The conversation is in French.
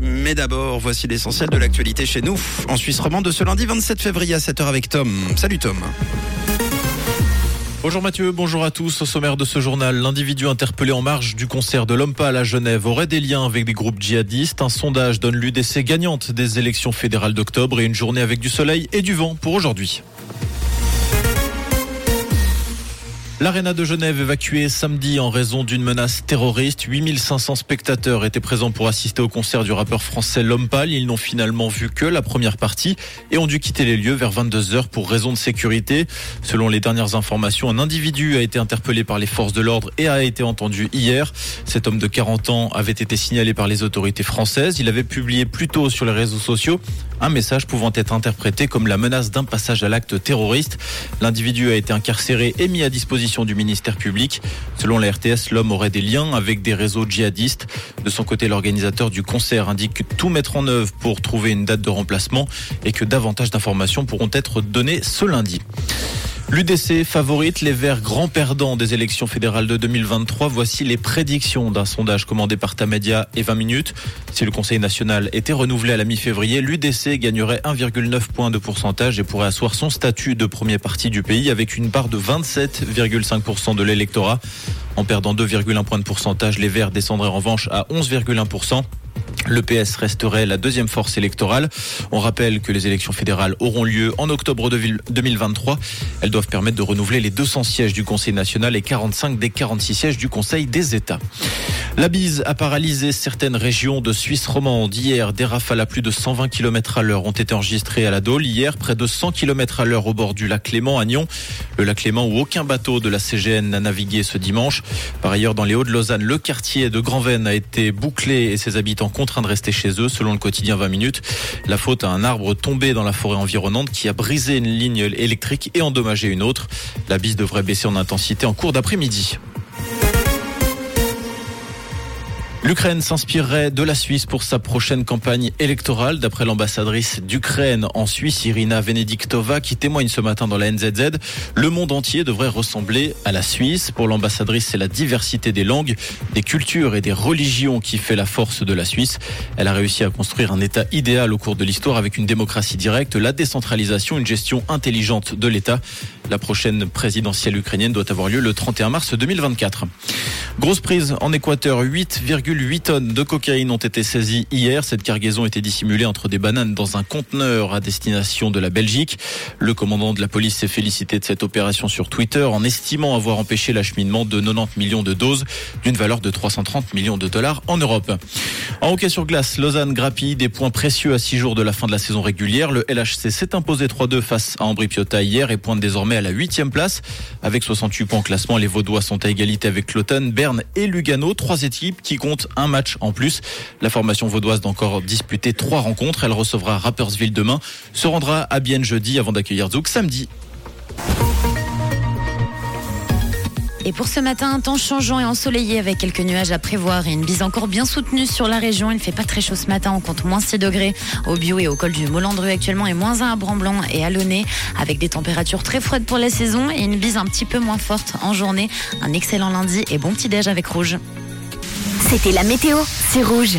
Mais d'abord, voici l'essentiel de l'actualité chez nous, en Suisse romande de ce lundi 27 février à 7h avec Tom. Salut Tom. Bonjour Mathieu, bonjour à tous. Au sommaire de ce journal, l'individu interpellé en marge du concert de l'Homme à Genève aurait des liens avec des groupes djihadistes. Un sondage donne l'UDC gagnante des élections fédérales d'octobre et une journée avec du soleil et du vent pour aujourd'hui. L'aréna de Genève évacuée samedi en raison d'une menace terroriste. 8500 spectateurs étaient présents pour assister au concert du rappeur français L'Homme Ils n'ont finalement vu que la première partie et ont dû quitter les lieux vers 22 heures pour raison de sécurité. Selon les dernières informations, un individu a été interpellé par les forces de l'ordre et a été entendu hier. Cet homme de 40 ans avait été signalé par les autorités françaises. Il avait publié plus tôt sur les réseaux sociaux un message pouvant être interprété comme la menace d'un passage à l'acte terroriste. L'individu a été incarcéré et mis à disposition du ministère public. Selon la RTS, l'homme aurait des liens avec des réseaux djihadistes. De son côté, l'organisateur du concert indique tout mettre en œuvre pour trouver une date de remplacement et que davantage d'informations pourront être données ce lundi. L'UDC favorite les Verts grands perdants des élections fédérales de 2023. Voici les prédictions d'un sondage commandé par Tamedia et 20 minutes. Si le Conseil national était renouvelé à la mi-février, l'UDC gagnerait 1,9 points de pourcentage et pourrait asseoir son statut de premier parti du pays avec une part de 27,5% de l'électorat. En perdant 2,1 points de pourcentage, les Verts descendraient en revanche à 11,1%. Le PS resterait la deuxième force électorale. On rappelle que les élections fédérales auront lieu en octobre 2023. Elles doivent permettre de renouveler les 200 sièges du Conseil national et 45 des 46 sièges du Conseil des États. La bise a paralysé certaines régions de Suisse romande. Hier, des rafales à plus de 120 km à l'heure ont été enregistrées à la Dole. Hier, près de 100 km à l'heure au bord du lac Clément à Nyon. Le lac Clément où aucun bateau de la CGN n'a navigué ce dimanche. Par ailleurs, dans les Hauts-de-Lausanne, le quartier de grand a été bouclé et ses habitants contraints de rester chez eux, selon le quotidien 20 minutes. La faute à un arbre tombé dans la forêt environnante qui a brisé une ligne électrique et endommagé une autre. La bise devrait baisser en intensité en cours d'après-midi. L'Ukraine s'inspirerait de la Suisse pour sa prochaine campagne électorale, d'après l'ambassadrice d'Ukraine en Suisse, Irina Venediktova, qui témoigne ce matin dans la NZZ. Le monde entier devrait ressembler à la Suisse. Pour l'ambassadrice, c'est la diversité des langues, des cultures et des religions qui fait la force de la Suisse. Elle a réussi à construire un État idéal au cours de l'histoire avec une démocratie directe, la décentralisation, une gestion intelligente de l'État. La prochaine présidentielle ukrainienne doit avoir lieu le 31 mars 2024. Grosse prise en Équateur, 8,8 tonnes de cocaïne ont été saisies hier. Cette cargaison était dissimulée entre des bananes dans un conteneur à destination de la Belgique. Le commandant de la police s'est félicité de cette opération sur Twitter en estimant avoir empêché l'acheminement de 90 millions de doses d'une valeur de 330 millions de dollars en Europe. En hockey sur glace, Lausanne grappille des points précieux à six jours de la fin de la saison régulière. Le LHC s'est imposé 3-2 face à Ambri Piotta hier et pointe désormais à la huitième place. Avec 68 points en classement, les Vaudois sont à égalité avec Cloton, Berne et Lugano. Trois équipes qui comptent un match en plus. La formation vaudoise d'encore disputer trois rencontres. Elle recevra Rappersville demain, se rendra à Bienne jeudi avant d'accueillir Zouk samedi. Et pour ce matin, un temps changeant et ensoleillé avec quelques nuages à prévoir et une bise encore bien soutenue sur la région. Il ne fait pas très chaud ce matin, on compte moins 6 degrés au Bio et au col du Molandru actuellement et moins 1 à Bramblanc et à Launay avec des températures très froides pour la saison et une bise un petit peu moins forte en journée. Un excellent lundi et bon petit déj avec Rouge. C'était la météo, c'est Rouge.